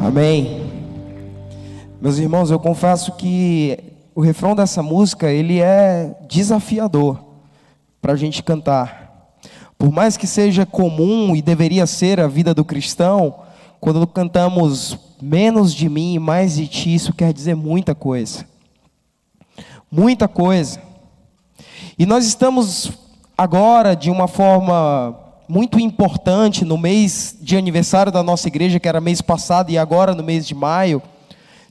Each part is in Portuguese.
Amém. Meus irmãos, eu confesso que o refrão dessa música ele é desafiador para a gente cantar. Por mais que seja comum e deveria ser a vida do cristão, quando cantamos menos de mim e mais de ti, isso quer dizer muita coisa. Muita coisa. E nós estamos agora de uma forma muito importante no mês de aniversário da nossa igreja, que era mês passado e agora no mês de maio.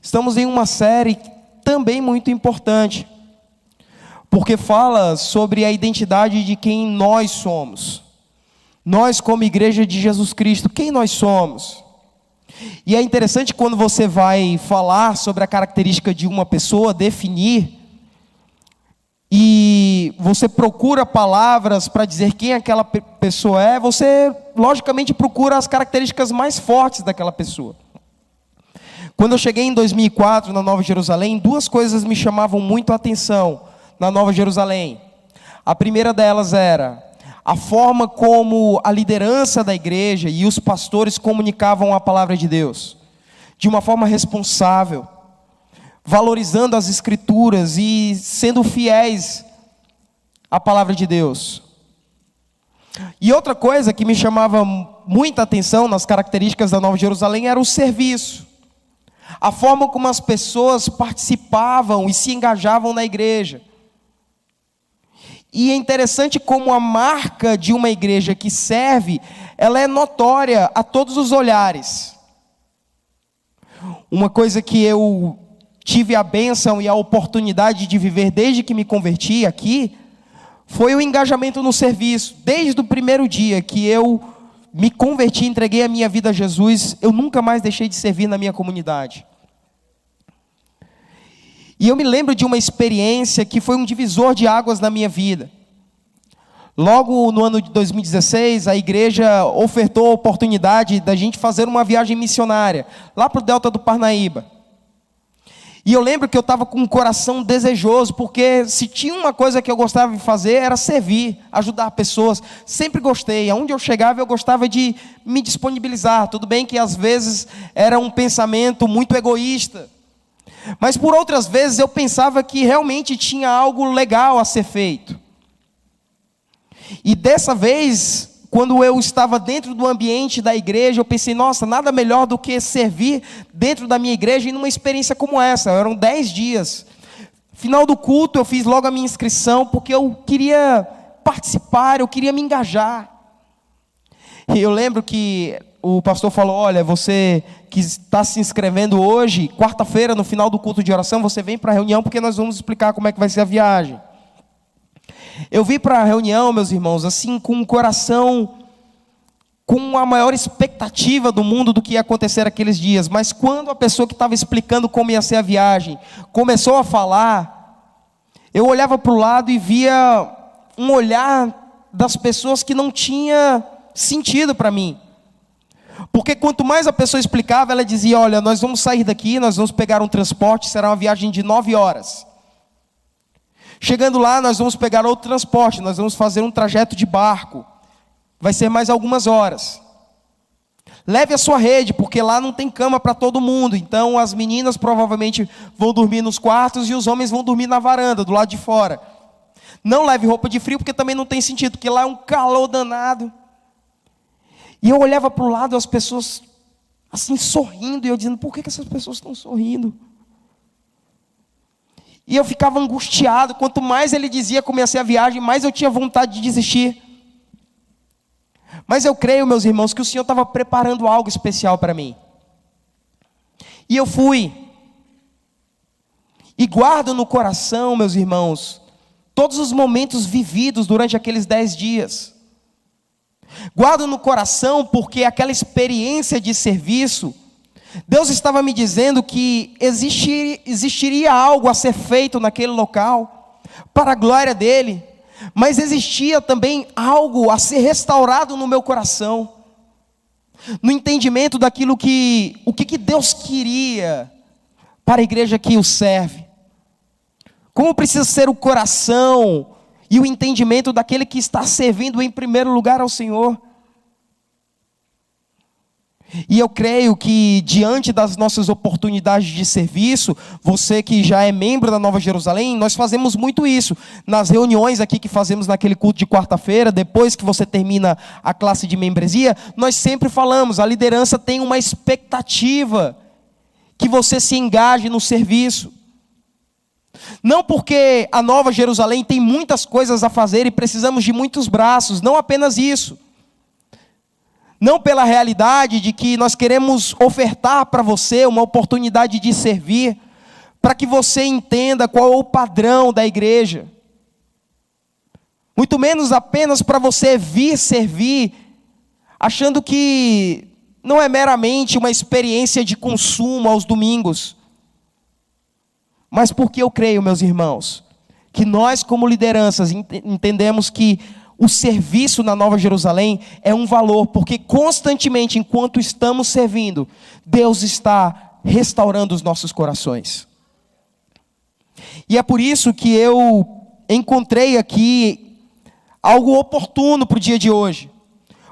Estamos em uma série também muito importante, porque fala sobre a identidade de quem nós somos. Nós, como igreja de Jesus Cristo, quem nós somos? E é interessante quando você vai falar sobre a característica de uma pessoa, definir, e você procura palavras para dizer quem aquela pessoa é, você logicamente procura as características mais fortes daquela pessoa. Quando eu cheguei em 2004 na Nova Jerusalém, duas coisas me chamavam muito a atenção na Nova Jerusalém. A primeira delas era a forma como a liderança da igreja e os pastores comunicavam a palavra de Deus, de uma forma responsável valorizando as Escrituras e sendo fiéis à palavra de Deus. E outra coisa que me chamava muita atenção nas características da Nova Jerusalém era o serviço. A forma como as pessoas participavam e se engajavam na igreja. E é interessante como a marca de uma igreja que serve, ela é notória a todos os olhares. Uma coisa que eu tive a bênção e a oportunidade de viver desde que me converti aqui, foi o engajamento no serviço. Desde o primeiro dia que eu me converti, entreguei a minha vida a Jesus, eu nunca mais deixei de servir na minha comunidade. E eu me lembro de uma experiência que foi um divisor de águas na minha vida. Logo no ano de 2016, a igreja ofertou a oportunidade da gente fazer uma viagem missionária lá para o Delta do Parnaíba. E eu lembro que eu estava com um coração desejoso, porque se tinha uma coisa que eu gostava de fazer era servir, ajudar pessoas. Sempre gostei. Aonde eu chegava, eu gostava de me disponibilizar. Tudo bem que às vezes era um pensamento muito egoísta. Mas por outras vezes eu pensava que realmente tinha algo legal a ser feito. E dessa vez quando eu estava dentro do ambiente da igreja, eu pensei, nossa, nada melhor do que servir dentro da minha igreja e numa experiência como essa. Eram dez dias. Final do culto, eu fiz logo a minha inscrição, porque eu queria participar, eu queria me engajar. E eu lembro que o pastor falou: olha, você que está se inscrevendo hoje, quarta-feira, no final do culto de oração, você vem para a reunião, porque nós vamos explicar como é que vai ser a viagem. Eu vim para a reunião, meus irmãos, assim, com um coração, com a maior expectativa do mundo do que ia acontecer aqueles dias. Mas quando a pessoa que estava explicando como ia ser a viagem começou a falar, eu olhava para o lado e via um olhar das pessoas que não tinha sentido para mim. Porque quanto mais a pessoa explicava, ela dizia: Olha, nós vamos sair daqui, nós vamos pegar um transporte, será uma viagem de nove horas. Chegando lá, nós vamos pegar outro transporte, nós vamos fazer um trajeto de barco. Vai ser mais algumas horas. Leve a sua rede, porque lá não tem cama para todo mundo. Então as meninas provavelmente vão dormir nos quartos e os homens vão dormir na varanda, do lado de fora. Não leve roupa de frio, porque também não tem sentido, porque lá é um calor danado. E eu olhava para o lado, as pessoas assim sorrindo, e eu dizendo: por que, que essas pessoas estão sorrindo? E eu ficava angustiado. Quanto mais ele dizia ser a viagem, mais eu tinha vontade de desistir. Mas eu creio, meus irmãos, que o Senhor estava preparando algo especial para mim. E eu fui. E guardo no coração, meus irmãos, todos os momentos vividos durante aqueles dez dias. Guardo no coração porque aquela experiência de serviço Deus estava me dizendo que existiria, existiria algo a ser feito naquele local, para a glória dEle, mas existia também algo a ser restaurado no meu coração, no entendimento daquilo que, o que, que Deus queria para a igreja que o serve, como precisa ser o coração e o entendimento daquele que está servindo em primeiro lugar ao Senhor. E eu creio que, diante das nossas oportunidades de serviço, você que já é membro da Nova Jerusalém, nós fazemos muito isso. Nas reuniões aqui que fazemos naquele culto de quarta-feira, depois que você termina a classe de membresia, nós sempre falamos: a liderança tem uma expectativa que você se engaje no serviço. Não porque a Nova Jerusalém tem muitas coisas a fazer e precisamos de muitos braços, não apenas isso não pela realidade de que nós queremos ofertar para você uma oportunidade de servir, para que você entenda qual é o padrão da igreja. Muito menos apenas para você vir servir, achando que não é meramente uma experiência de consumo aos domingos. Mas porque eu creio, meus irmãos, que nós, como lideranças, entendemos que o serviço na Nova Jerusalém é um valor, porque constantemente, enquanto estamos servindo, Deus está restaurando os nossos corações. E é por isso que eu encontrei aqui algo oportuno para o dia de hoje,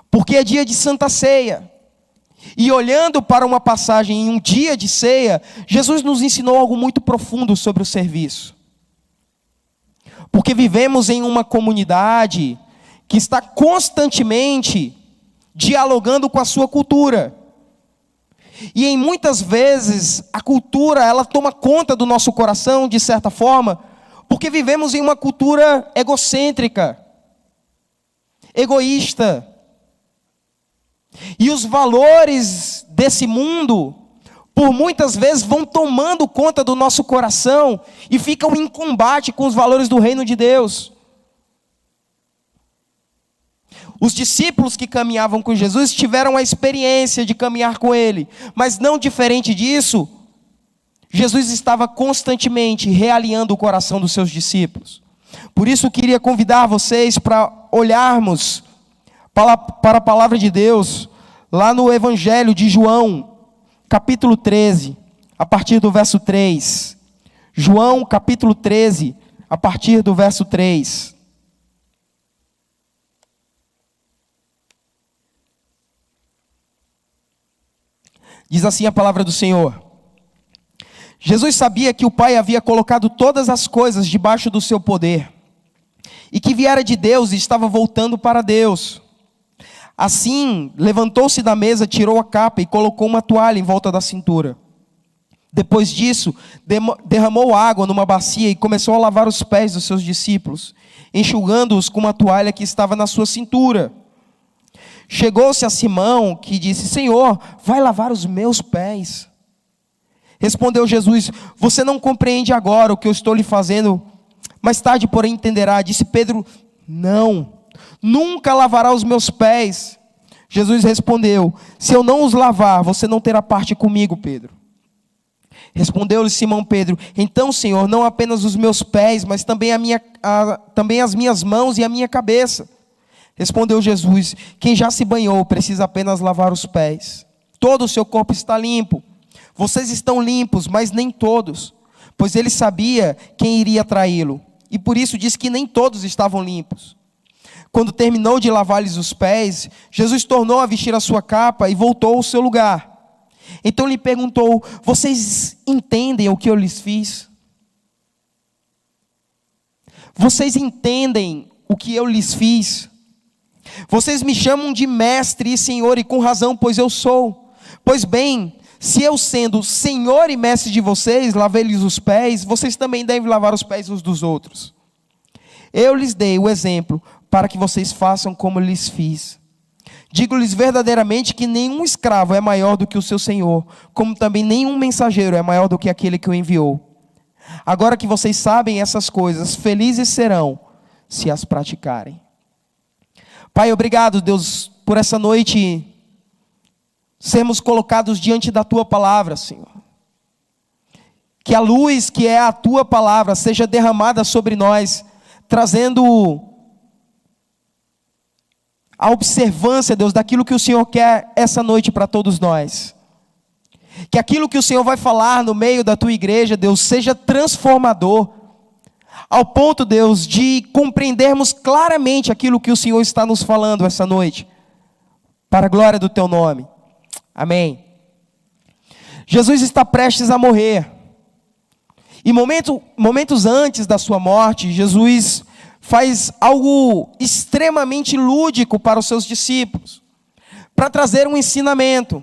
porque é dia de Santa Ceia. E olhando para uma passagem em um dia de ceia, Jesus nos ensinou algo muito profundo sobre o serviço. Porque vivemos em uma comunidade que está constantemente dialogando com a sua cultura. E em muitas vezes a cultura, ela toma conta do nosso coração de certa forma, porque vivemos em uma cultura egocêntrica, egoísta. E os valores desse mundo, por muitas vezes, vão tomando conta do nosso coração e ficam em combate com os valores do reino de Deus. Os discípulos que caminhavam com Jesus tiveram a experiência de caminhar com ele, mas não diferente disso, Jesus estava constantemente realinhando o coração dos seus discípulos. Por isso, queria convidar vocês para olharmos para, para a palavra de Deus, lá no Evangelho de João, capítulo 13, a partir do verso 3. João, capítulo 13, a partir do verso 3. Diz assim a palavra do Senhor. Jesus sabia que o Pai havia colocado todas as coisas debaixo do seu poder, e que viera de Deus e estava voltando para Deus. Assim, levantou-se da mesa, tirou a capa e colocou uma toalha em volta da cintura. Depois disso, derramou água numa bacia e começou a lavar os pés dos seus discípulos, enxugando-os com uma toalha que estava na sua cintura. Chegou-se a Simão, que disse: Senhor, vai lavar os meus pés. Respondeu Jesus: Você não compreende agora o que eu estou lhe fazendo, mais tarde, porém, entenderá. Disse Pedro: Não, nunca lavará os meus pés. Jesus respondeu: Se eu não os lavar, você não terá parte comigo, Pedro. Respondeu-lhe Simão Pedro: Então, Senhor, não apenas os meus pés, mas também, a minha, a, também as minhas mãos e a minha cabeça. Respondeu Jesus: Quem já se banhou precisa apenas lavar os pés. Todo o seu corpo está limpo. Vocês estão limpos, mas nem todos, pois ele sabia quem iria traí-lo. E por isso disse que nem todos estavam limpos. Quando terminou de lavar-lhes os pés, Jesus tornou a vestir a sua capa e voltou ao seu lugar. Então lhe perguntou: Vocês entendem o que eu lhes fiz? Vocês entendem o que eu lhes fiz? Vocês me chamam de mestre e senhor, e com razão, pois eu sou. Pois bem, se eu sendo senhor e mestre de vocês, lavei-lhes os pés, vocês também devem lavar os pés uns dos outros. Eu lhes dei o exemplo para que vocês façam como lhes fiz. Digo-lhes verdadeiramente que nenhum escravo é maior do que o seu senhor, como também nenhum mensageiro é maior do que aquele que o enviou. Agora que vocês sabem essas coisas, felizes serão se as praticarem. Pai, obrigado, Deus, por essa noite sermos colocados diante da tua palavra, Senhor. Que a luz que é a tua palavra seja derramada sobre nós, trazendo a observância, Deus, daquilo que o Senhor quer essa noite para todos nós. Que aquilo que o Senhor vai falar no meio da tua igreja, Deus, seja transformador ao ponto, Deus, de compreendermos claramente aquilo que o Senhor está nos falando essa noite, para a glória do Teu nome. Amém. Jesus está prestes a morrer. E momento, momentos antes da sua morte, Jesus faz algo extremamente lúdico para os seus discípulos, para trazer um ensinamento.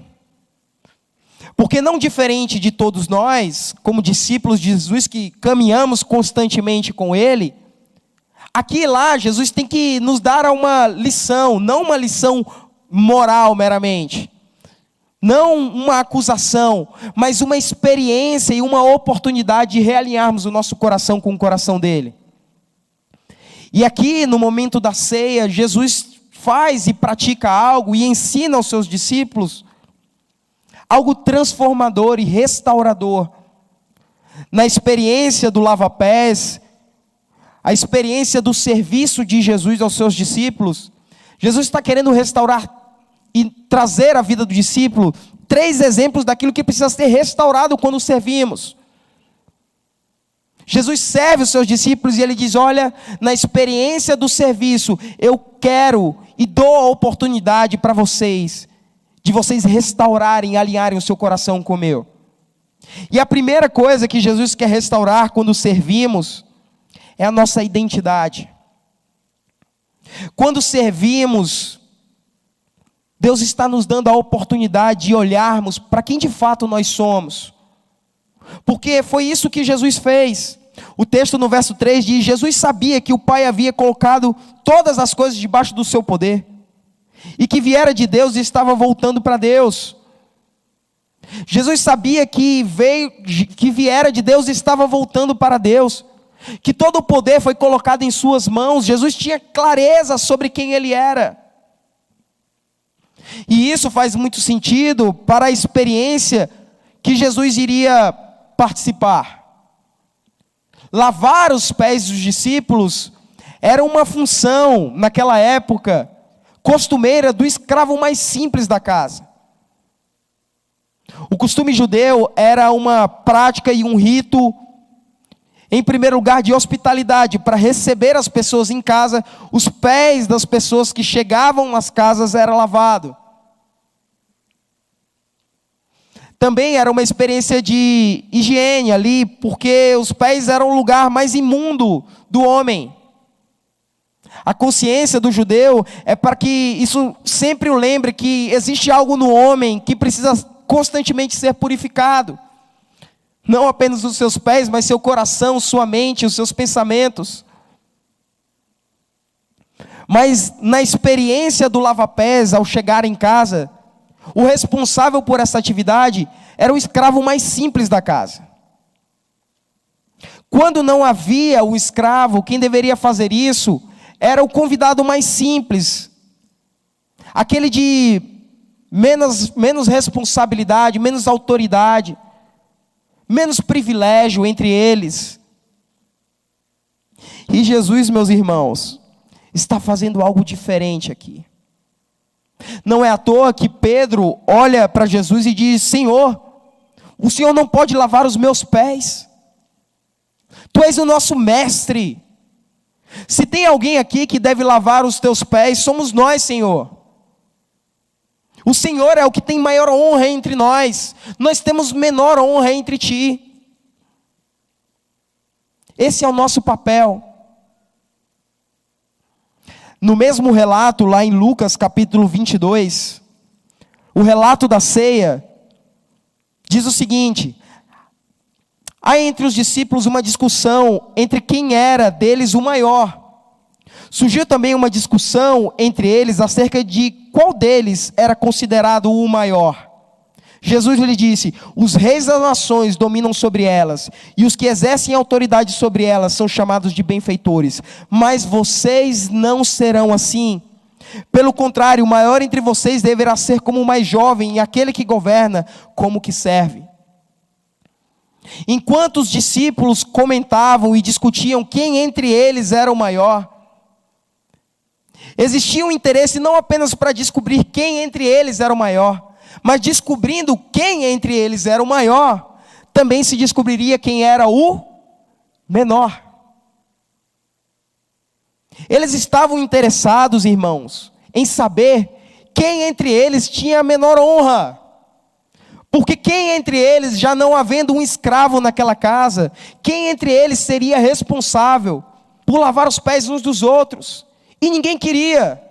Porque, não diferente de todos nós, como discípulos de Jesus que caminhamos constantemente com Ele, aqui e lá Jesus tem que nos dar uma lição, não uma lição moral meramente, não uma acusação, mas uma experiência e uma oportunidade de realinharmos o nosso coração com o coração dele. E aqui, no momento da ceia, Jesus faz e pratica algo e ensina aos seus discípulos algo transformador e restaurador. Na experiência do lava-pés, a experiência do serviço de Jesus aos seus discípulos, Jesus está querendo restaurar e trazer à vida do discípulo três exemplos daquilo que precisa ser restaurado quando servimos. Jesus serve os seus discípulos e ele diz: Olha, na experiência do serviço, eu quero e dou a oportunidade para vocês, de vocês restaurarem, alinharem o seu coração com o meu. E a primeira coisa que Jesus quer restaurar quando servimos é a nossa identidade. Quando servimos, Deus está nos dando a oportunidade de olharmos para quem de fato nós somos. Porque foi isso que Jesus fez. O texto no verso 3 diz: Jesus sabia que o Pai havia colocado todas as coisas debaixo do seu poder, e que viera de Deus e estava voltando para Deus. Jesus sabia que veio, que viera de Deus e estava voltando para Deus, que todo o poder foi colocado em suas mãos. Jesus tinha clareza sobre quem ele era. E isso faz muito sentido para a experiência que Jesus iria participar. Lavar os pés dos discípulos era uma função, naquela época, costumeira do escravo mais simples da casa. O costume judeu era uma prática e um rito, em primeiro lugar, de hospitalidade, para receber as pessoas em casa, os pés das pessoas que chegavam nas casas eram lavados. Também era uma experiência de higiene ali, porque os pés eram o lugar mais imundo do homem. A consciência do judeu é para que isso sempre o lembre que existe algo no homem que precisa constantemente ser purificado. Não apenas os seus pés, mas seu coração, sua mente, os seus pensamentos. Mas na experiência do lava-pés, ao chegar em casa, o responsável por essa atividade era o escravo mais simples da casa. Quando não havia o escravo, quem deveria fazer isso era o convidado mais simples, aquele de menos, menos responsabilidade, menos autoridade, menos privilégio entre eles. E Jesus, meus irmãos, está fazendo algo diferente aqui. Não é à toa que Pedro olha para Jesus e diz: Senhor, o Senhor não pode lavar os meus pés. Tu és o nosso mestre. Se tem alguém aqui que deve lavar os teus pés, somos nós, Senhor. O Senhor é o que tem maior honra entre nós. Nós temos menor honra entre ti. Esse é o nosso papel. No mesmo relato, lá em Lucas capítulo 22, o relato da ceia, diz o seguinte: há entre os discípulos uma discussão entre quem era deles o maior. Surgiu também uma discussão entre eles acerca de qual deles era considerado o maior. Jesus lhe disse: Os reis das nações dominam sobre elas, e os que exercem autoridade sobre elas são chamados de benfeitores. Mas vocês não serão assim. Pelo contrário, o maior entre vocês deverá ser como o mais jovem, e aquele que governa como que serve. Enquanto os discípulos comentavam e discutiam quem entre eles era o maior, existia um interesse não apenas para descobrir quem entre eles era o maior, mas descobrindo quem entre eles era o maior, também se descobriria quem era o menor. Eles estavam interessados, irmãos, em saber quem entre eles tinha a menor honra. Porque quem entre eles, já não havendo um escravo naquela casa, quem entre eles seria responsável por lavar os pés uns dos outros? E ninguém queria.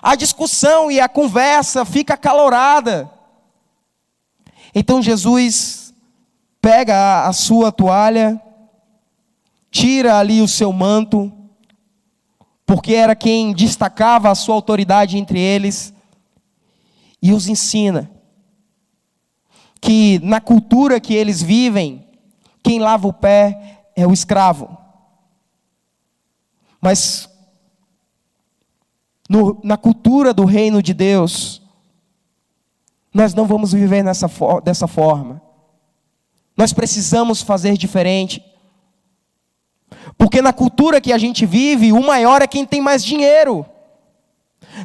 A discussão e a conversa fica acalorada. Então Jesus pega a, sua toalha, tira ali o seu manto, porque era quem destacava a sua autoridade entre eles, e os ensina que na cultura que eles vivem, quem lava o pé é o escravo. Mas no, na cultura do reino de Deus, nós não vamos viver nessa, dessa forma. Nós precisamos fazer diferente. Porque na cultura que a gente vive, o maior é quem tem mais dinheiro.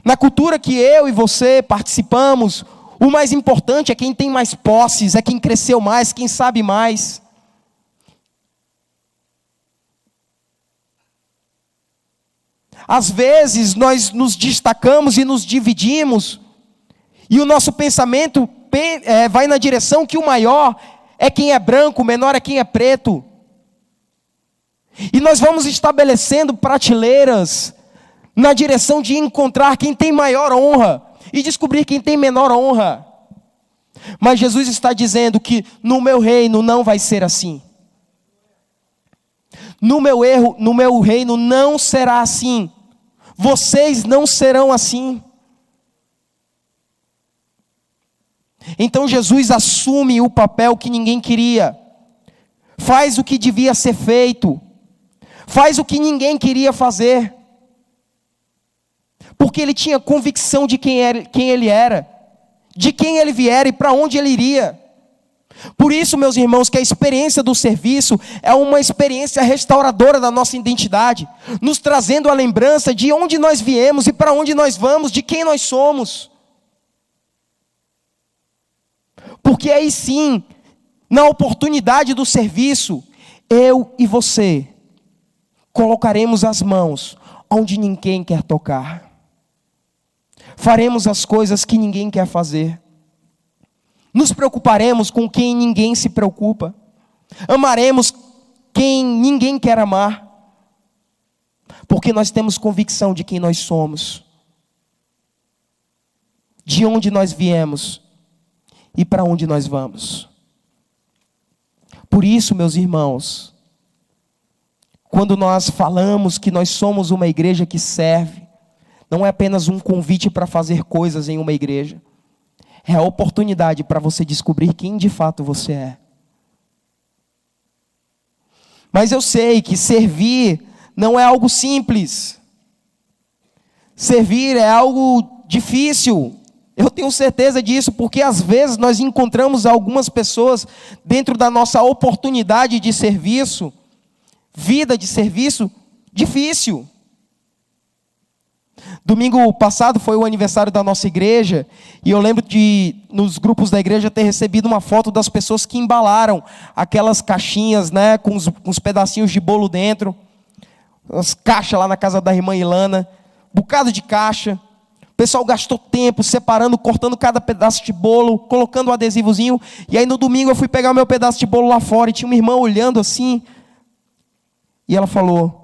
Na cultura que eu e você participamos, o mais importante é quem tem mais posses, é quem cresceu mais, quem sabe mais. Às vezes nós nos destacamos e nos dividimos, e o nosso pensamento é, vai na direção que o maior é quem é branco, o menor é quem é preto. E nós vamos estabelecendo prateleiras na direção de encontrar quem tem maior honra e descobrir quem tem menor honra. Mas Jesus está dizendo que no meu reino não vai ser assim. No meu erro, no meu reino não será assim. Vocês não serão assim. Então Jesus assume o papel que ninguém queria. Faz o que devia ser feito. Faz o que ninguém queria fazer. Porque ele tinha convicção de quem, era, quem ele era, de quem ele viera e para onde ele iria. Por isso, meus irmãos, que a experiência do serviço é uma experiência restauradora da nossa identidade, nos trazendo a lembrança de onde nós viemos e para onde nós vamos, de quem nós somos. Porque aí sim, na oportunidade do serviço, eu e você colocaremos as mãos onde ninguém quer tocar. Faremos as coisas que ninguém quer fazer. Nos preocuparemos com quem ninguém se preocupa. Amaremos quem ninguém quer amar. Porque nós temos convicção de quem nós somos. De onde nós viemos e para onde nós vamos. Por isso, meus irmãos, quando nós falamos que nós somos uma igreja que serve, não é apenas um convite para fazer coisas em uma igreja é a oportunidade para você descobrir quem de fato você é. Mas eu sei que servir não é algo simples. Servir é algo difícil. Eu tenho certeza disso, porque às vezes nós encontramos algumas pessoas dentro da nossa oportunidade de serviço, vida de serviço, difícil. Domingo passado foi o aniversário da nossa igreja, e eu lembro de, nos grupos da igreja, ter recebido uma foto das pessoas que embalaram aquelas caixinhas, né, com os, com os pedacinhos de bolo dentro, as caixas lá na casa da irmã Ilana, bocado de caixa. O pessoal gastou tempo separando, cortando cada pedaço de bolo, colocando o um adesivozinho, e aí no domingo eu fui pegar o meu pedaço de bolo lá fora, e tinha uma irmã olhando assim, e ela falou: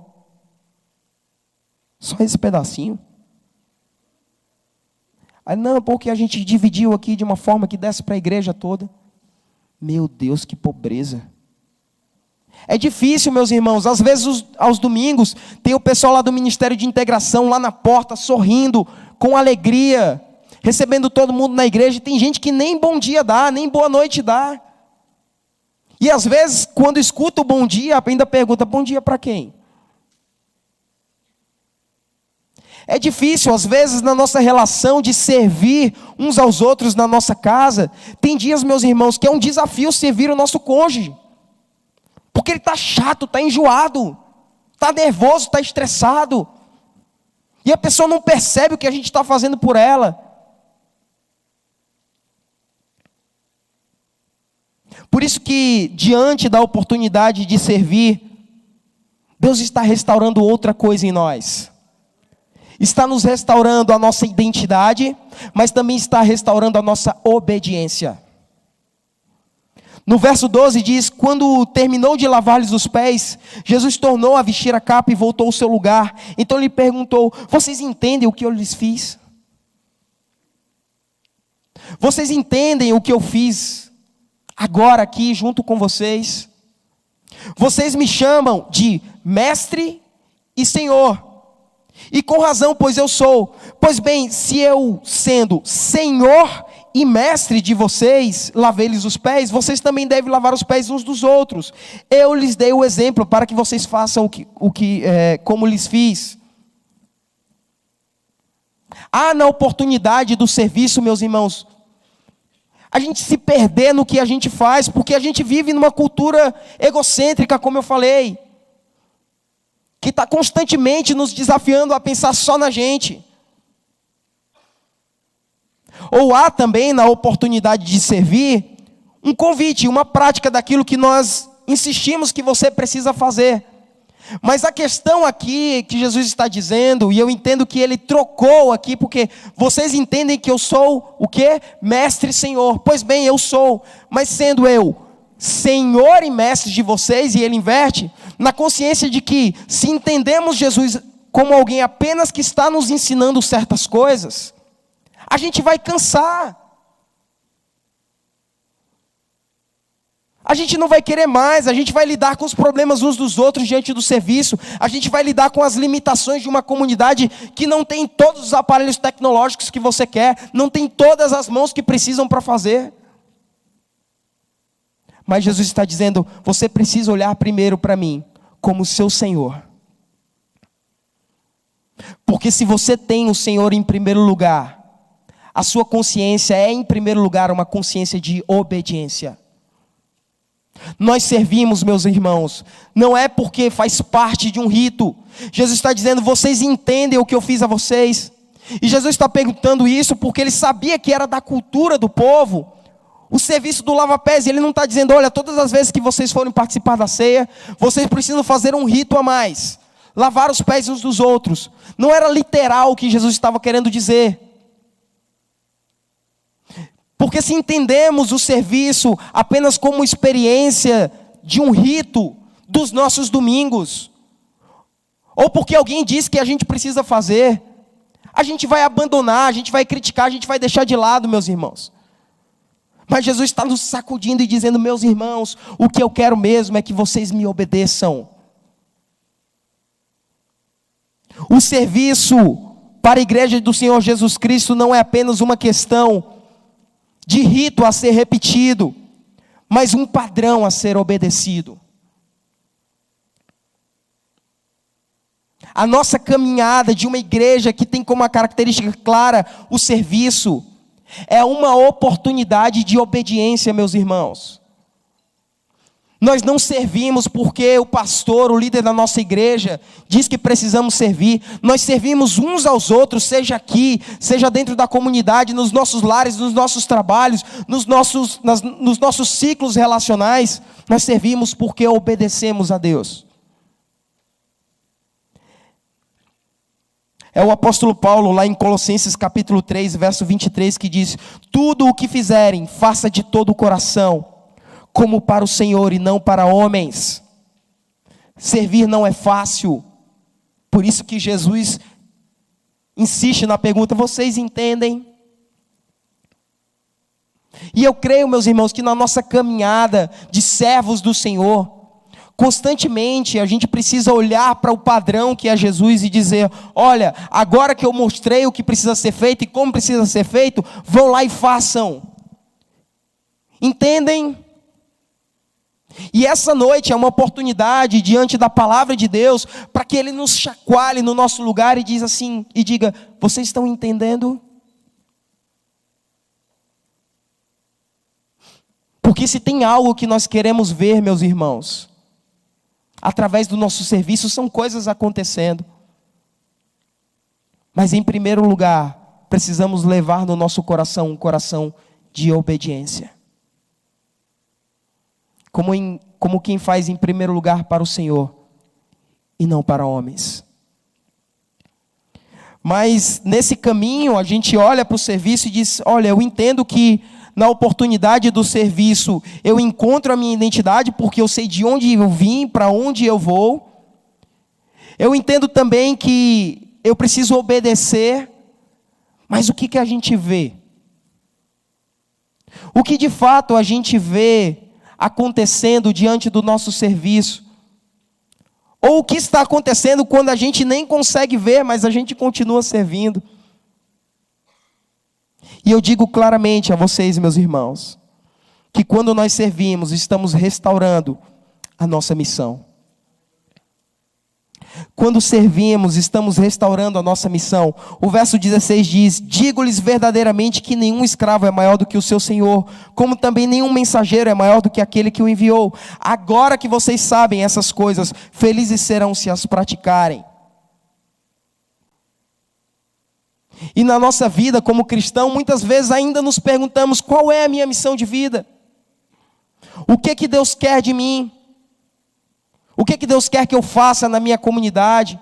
Só esse pedacinho? Aí, não, porque a gente dividiu aqui de uma forma que desce para a igreja toda. Meu Deus, que pobreza. É difícil, meus irmãos. Às vezes, aos domingos, tem o pessoal lá do Ministério de Integração, lá na porta, sorrindo, com alegria, recebendo todo mundo na igreja. Tem gente que nem bom dia dá, nem boa noite dá. E às vezes, quando escuta o bom dia, ainda pergunta: bom dia para quem? É difícil, às vezes, na nossa relação de servir uns aos outros na nossa casa. Tem dias, meus irmãos, que é um desafio servir o nosso cônjuge. Porque ele está chato, está enjoado, está nervoso, está estressado. E a pessoa não percebe o que a gente está fazendo por ela. Por isso que, diante da oportunidade de servir, Deus está restaurando outra coisa em nós. Está nos restaurando a nossa identidade, mas também está restaurando a nossa obediência. No verso 12 diz: Quando terminou de lavar-lhes os pés, Jesus tornou a vestir a capa e voltou ao seu lugar. Então lhe perguntou: Vocês entendem o que eu lhes fiz? Vocês entendem o que eu fiz agora aqui junto com vocês? Vocês me chamam de mestre e senhor. E com razão, pois eu sou. Pois bem, se eu, sendo senhor e mestre de vocês, lavei-lhes os pés, vocês também devem lavar os pés uns dos outros. Eu lhes dei o exemplo para que vocês façam o que, o que é, como lhes fiz. Há na oportunidade do serviço, meus irmãos, a gente se perder no que a gente faz, porque a gente vive numa cultura egocêntrica, como eu falei, que está constantemente nos desafiando a pensar só na gente. Ou há também, na oportunidade de servir, um convite, uma prática daquilo que nós insistimos que você precisa fazer. Mas a questão aqui que Jesus está dizendo, e eu entendo que ele trocou aqui, porque vocês entendem que eu sou o que? Mestre Senhor. Pois bem, eu sou, mas sendo eu Senhor e Mestre de vocês, e ele inverte, na consciência de que, se entendemos Jesus como alguém apenas que está nos ensinando certas coisas, a gente vai cansar. A gente não vai querer mais, a gente vai lidar com os problemas uns dos outros diante do serviço, a gente vai lidar com as limitações de uma comunidade que não tem todos os aparelhos tecnológicos que você quer, não tem todas as mãos que precisam para fazer. Mas Jesus está dizendo: você precisa olhar primeiro para mim, como seu Senhor. Porque se você tem o Senhor em primeiro lugar, a sua consciência é, em primeiro lugar, uma consciência de obediência. Nós servimos, meus irmãos, não é porque faz parte de um rito. Jesus está dizendo: vocês entendem o que eu fiz a vocês. E Jesus está perguntando isso porque ele sabia que era da cultura do povo. O serviço do lava-pés, ele não está dizendo: olha, todas as vezes que vocês forem participar da ceia, vocês precisam fazer um rito a mais, lavar os pés uns dos outros. Não era literal o que Jesus estava querendo dizer. Porque se entendemos o serviço apenas como experiência de um rito dos nossos domingos, ou porque alguém disse que a gente precisa fazer, a gente vai abandonar, a gente vai criticar, a gente vai deixar de lado, meus irmãos. Mas Jesus está nos sacudindo e dizendo: meus irmãos, o que eu quero mesmo é que vocês me obedeçam. O serviço para a igreja do Senhor Jesus Cristo não é apenas uma questão de rito a ser repetido, mas um padrão a ser obedecido. A nossa caminhada de uma igreja que tem como característica clara o serviço, é uma oportunidade de obediência, meus irmãos. Nós não servimos porque o pastor, o líder da nossa igreja, diz que precisamos servir. Nós servimos uns aos outros, seja aqui, seja dentro da comunidade, nos nossos lares, nos nossos trabalhos, nos nossos, nas, nos nossos ciclos relacionais. Nós servimos porque obedecemos a Deus. É o apóstolo Paulo, lá em Colossenses capítulo 3, verso 23, que diz: Tudo o que fizerem, faça de todo o coração como para o Senhor e não para homens. Servir não é fácil. Por isso que Jesus insiste na pergunta: vocês entendem? E eu creio, meus irmãos, que na nossa caminhada de servos do Senhor, constantemente a gente precisa olhar para o padrão que é Jesus e dizer: olha, agora que eu mostrei o que precisa ser feito e como precisa ser feito, vão lá e façam. Entendem? E essa noite é uma oportunidade diante da palavra de Deus para que ele nos chacoalhe no nosso lugar e diz assim e diga: "Vocês estão entendendo?" Porque se tem algo que nós queremos ver, meus irmãos, através do nosso serviço são coisas acontecendo. Mas em primeiro lugar, precisamos levar no nosso coração um coração de obediência como, em, como quem faz em primeiro lugar para o Senhor e não para homens. Mas nesse caminho a gente olha para o serviço e diz: olha, eu entendo que na oportunidade do serviço eu encontro a minha identidade porque eu sei de onde eu vim, para onde eu vou. Eu entendo também que eu preciso obedecer, mas o que, que a gente vê? O que de fato a gente vê acontecendo diante do nosso serviço? Ou o que está acontecendo quando a gente nem consegue ver, mas a gente continua servindo? E eu digo claramente a vocês, meus irmãos, que quando nós servimos, estamos restaurando a nossa missão. Quando servimos, estamos restaurando a nossa missão. O verso 16 diz: Digo-lhes verdadeiramente que nenhum escravo é maior do que o seu senhor, como também nenhum mensageiro é maior do que aquele que o enviou. Agora que vocês sabem essas coisas, felizes serão se as praticarem. E na nossa vida como cristão, muitas vezes ainda nos perguntamos: qual é a minha missão de vida? O que que Deus quer de mim? O que, que Deus quer que eu faça na minha comunidade?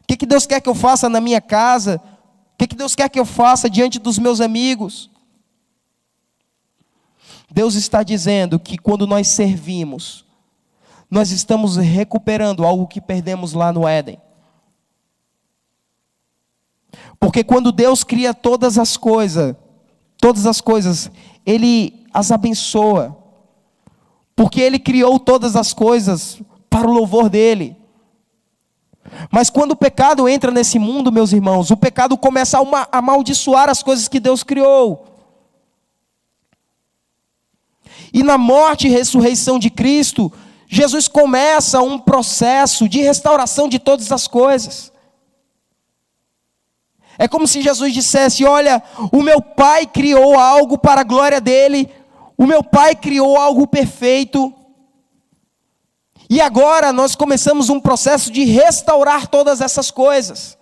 O que, que Deus quer que eu faça na minha casa? O que, que Deus quer que eu faça diante dos meus amigos? Deus está dizendo que quando nós servimos, nós estamos recuperando algo que perdemos lá no Éden. Porque quando Deus cria todas as coisas, todas as coisas, Ele as abençoa. Porque Ele criou todas as coisas para o louvor dele. Mas quando o pecado entra nesse mundo, meus irmãos, o pecado começa a amaldiçoar as coisas que Deus criou. E na morte e ressurreição de Cristo, Jesus começa um processo de restauração de todas as coisas. É como se Jesus dissesse: Olha, o meu Pai criou algo para a glória dele, o meu Pai criou algo perfeito, e agora nós começamos um processo de restaurar todas essas coisas.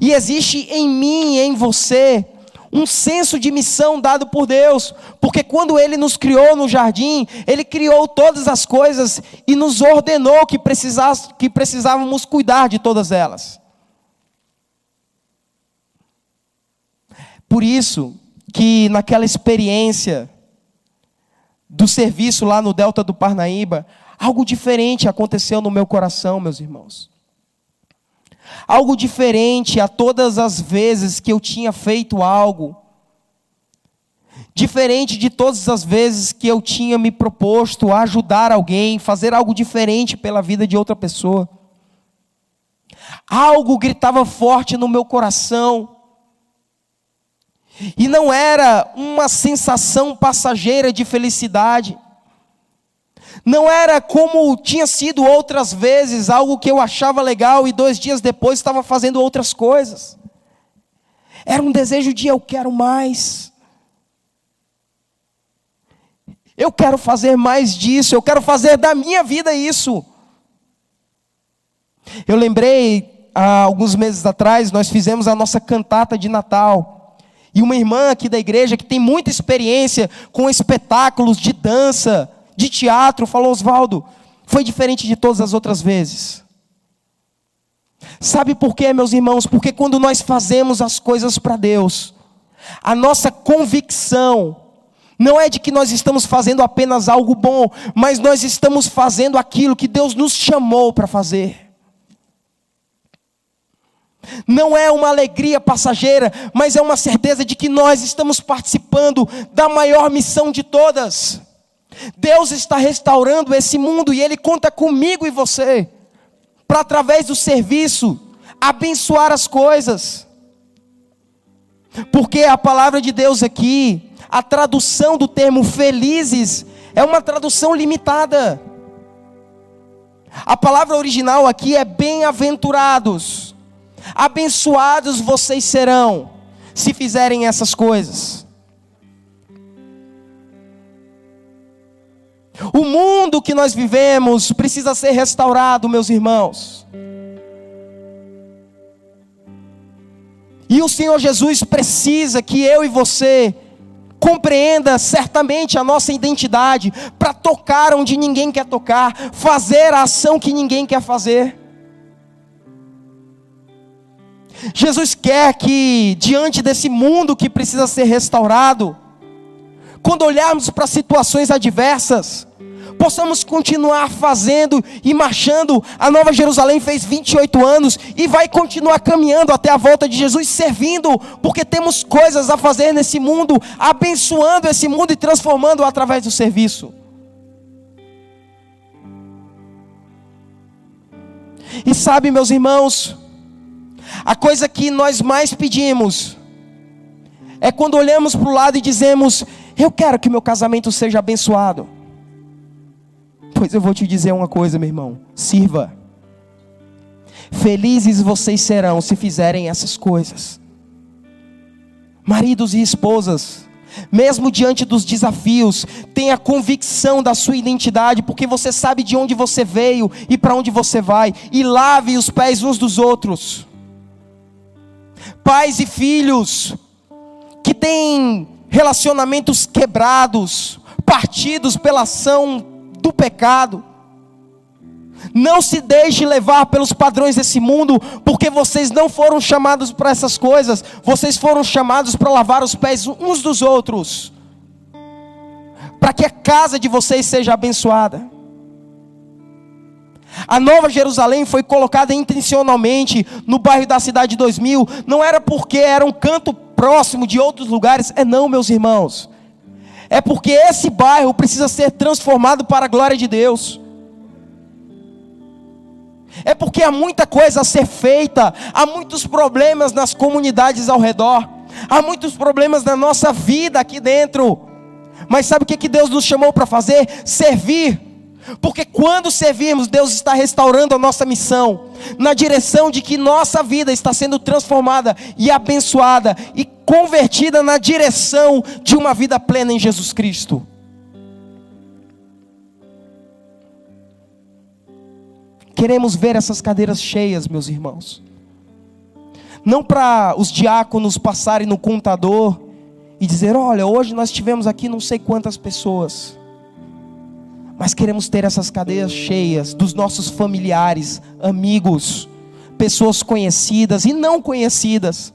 E existe em mim e em você um senso de missão dado por Deus, porque quando Ele nos criou no jardim, Ele criou todas as coisas e nos ordenou que, precisávamos cuidar de todas elas. Por isso que naquela experiência do serviço lá no Delta do Parnaíba, algo diferente aconteceu no meu coração, meus irmãos. Algo diferente a todas as vezes que eu tinha feito algo. Diferente de todas as vezes que eu tinha me proposto a ajudar alguém, fazer algo diferente pela vida de outra pessoa. Algo gritava forte no meu coração e não era uma sensação passageira de felicidade. Não era como tinha sido outras vezes, algo que eu achava legal e dois dias depois estava fazendo outras coisas. Era um desejo de eu quero mais. Eu quero fazer mais disso, eu quero fazer da minha vida isso. Eu lembrei, há alguns meses atrás, nós fizemos a nossa cantata de Natal. E uma irmã aqui da igreja que tem muita experiência com espetáculos de dança, de teatro, falou: Oswaldo, foi diferente de todas as outras vezes. Sabe por quê, meus irmãos? Porque quando nós fazemos as coisas para Deus, a nossa convicção não é de que nós estamos fazendo apenas algo bom, mas nós estamos fazendo aquilo que Deus nos chamou para fazer. Não é uma alegria passageira, mas é uma certeza de que nós estamos participando da maior missão de todas. Deus está restaurando esse mundo e Ele conta comigo e você, para através do serviço, abençoar as coisas. Porque a palavra de Deus aqui, a tradução do termo felizes, é uma tradução limitada. A palavra original aqui é bem-aventurados. Abençoados vocês serão, se fizerem essas coisas. O mundo que nós vivemos precisa ser restaurado, meus irmãos. E o Senhor Jesus precisa que eu e você compreenda certamente a nossa identidade para tocar onde ninguém quer tocar, fazer a ação que ninguém quer fazer. Jesus quer que, diante desse mundo que precisa ser restaurado, quando olharmos para situações adversas, possamos continuar fazendo e marchando. A Nova Jerusalém fez 28 anos e vai continuar caminhando até a volta de Jesus, servindo, porque temos coisas a fazer nesse mundo, abençoando esse mundo e transformando através do serviço. E sabe, meus irmãos, a coisa que nós mais pedimos é quando olhamos para o lado e dizemos: Eu quero que meu casamento seja abençoado. Pois eu vou te dizer uma coisa, meu irmão: sirva. Felizes vocês serão se fizerem essas coisas. Maridos e esposas, mesmo diante dos desafios, tenha convicção da sua identidade, porque você sabe de onde você veio e para onde você vai, e lave os pés uns dos outros. Pais e filhos que têm relacionamentos quebrados, partidos pela ação do pecado. Não se deixe levar pelos padrões desse mundo, porque vocês não foram chamados para essas coisas, vocês foram chamados para lavar os pés uns dos outros, para que a casa de vocês seja abençoada. A Nova Jerusalém foi colocada intencionalmente no bairro da Cidade 2000, não era porque era um canto próximo de outros lugares, é não, meus irmãos. É porque esse bairro precisa ser transformado para a glória de Deus. É porque há muita coisa a ser feita, há muitos problemas nas comunidades ao redor, há muitos problemas na nossa vida aqui dentro. Mas sabe o que, Deus nos chamou para fazer? Servir. Porque quando servirmos, Deus está restaurando a nossa missão, na direção de que nossa vida está sendo transformada e abençoada e convertida na direção de uma vida plena em Jesus Cristo. Queremos ver essas cadeiras cheias, meus irmãos. Não para os diáconos passarem no contador e dizer: olha, hoje nós tivemos aqui não sei quantas pessoas. Mas queremos ter essas cadeiras cheias dos nossos familiares, amigos, pessoas conhecidas e não conhecidas,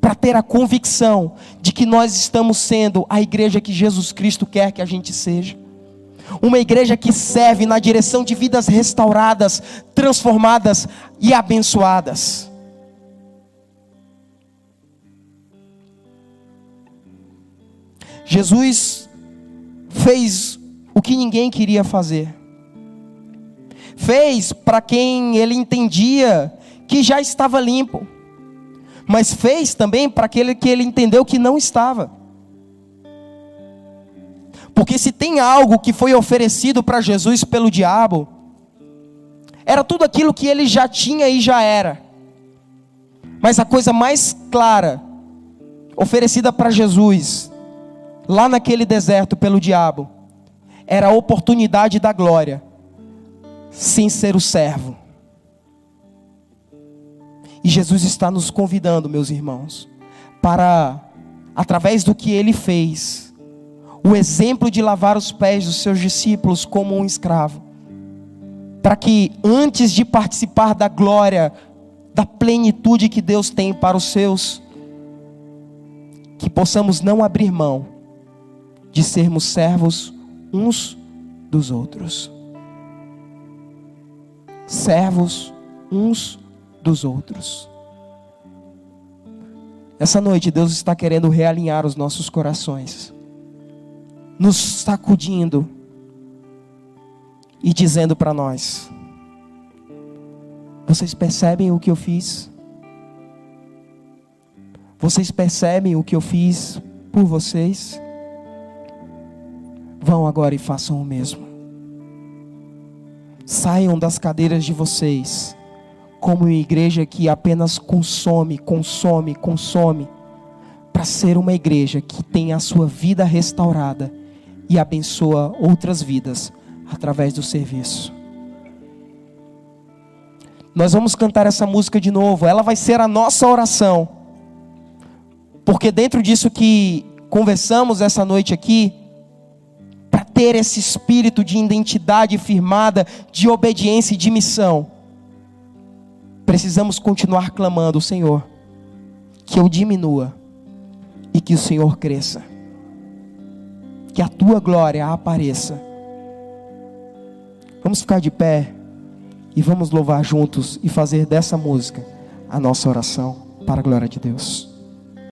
para ter a convicção de que nós estamos sendo a igreja que Jesus Cristo quer que a gente seja uma igreja que serve na direção de vidas restauradas, transformadas e abençoadas. Jesus fez o que ninguém queria fazer. Fez para quem ele entendia que já estava limpo, mas fez também para aquele que ele entendeu que não estava. Porque se tem algo que foi oferecido para Jesus pelo diabo, era tudo aquilo que ele já tinha e já era. Mas a coisa mais clara oferecida para Jesus, lá naquele deserto pelo diabo, era a oportunidade da glória, sem ser o servo. E Jesus está nos convidando, meus irmãos, para, através do que ele fez, o exemplo de lavar os pés dos seus discípulos como um escravo, para que antes de participar da glória, da plenitude que Deus tem para os seus, que possamos não abrir mão de sermos servos uns dos outros. Servos uns dos outros. Essa noite Deus está querendo realinhar os nossos corações nos sacudindo e dizendo para nós: Vocês percebem o que eu fiz? Vocês percebem o que eu fiz por vocês? Vão agora e façam o mesmo. Saiam das cadeiras de vocês como uma igreja que apenas consome, consome, consome, para ser uma igreja que tem a sua vida restaurada e abençoa outras vidas através do serviço. Nós vamos cantar essa música de novo, ela vai ser a nossa oração. Porque dentro disso que conversamos essa noite aqui, ter esse espírito de identidade firmada, de obediência e de missão, precisamos continuar clamando: Senhor, que eu diminua e que o Senhor cresça. Que a tua glória apareça. Vamos ficar de pé e vamos louvar juntos e fazer dessa música a nossa oração para a glória de Deus.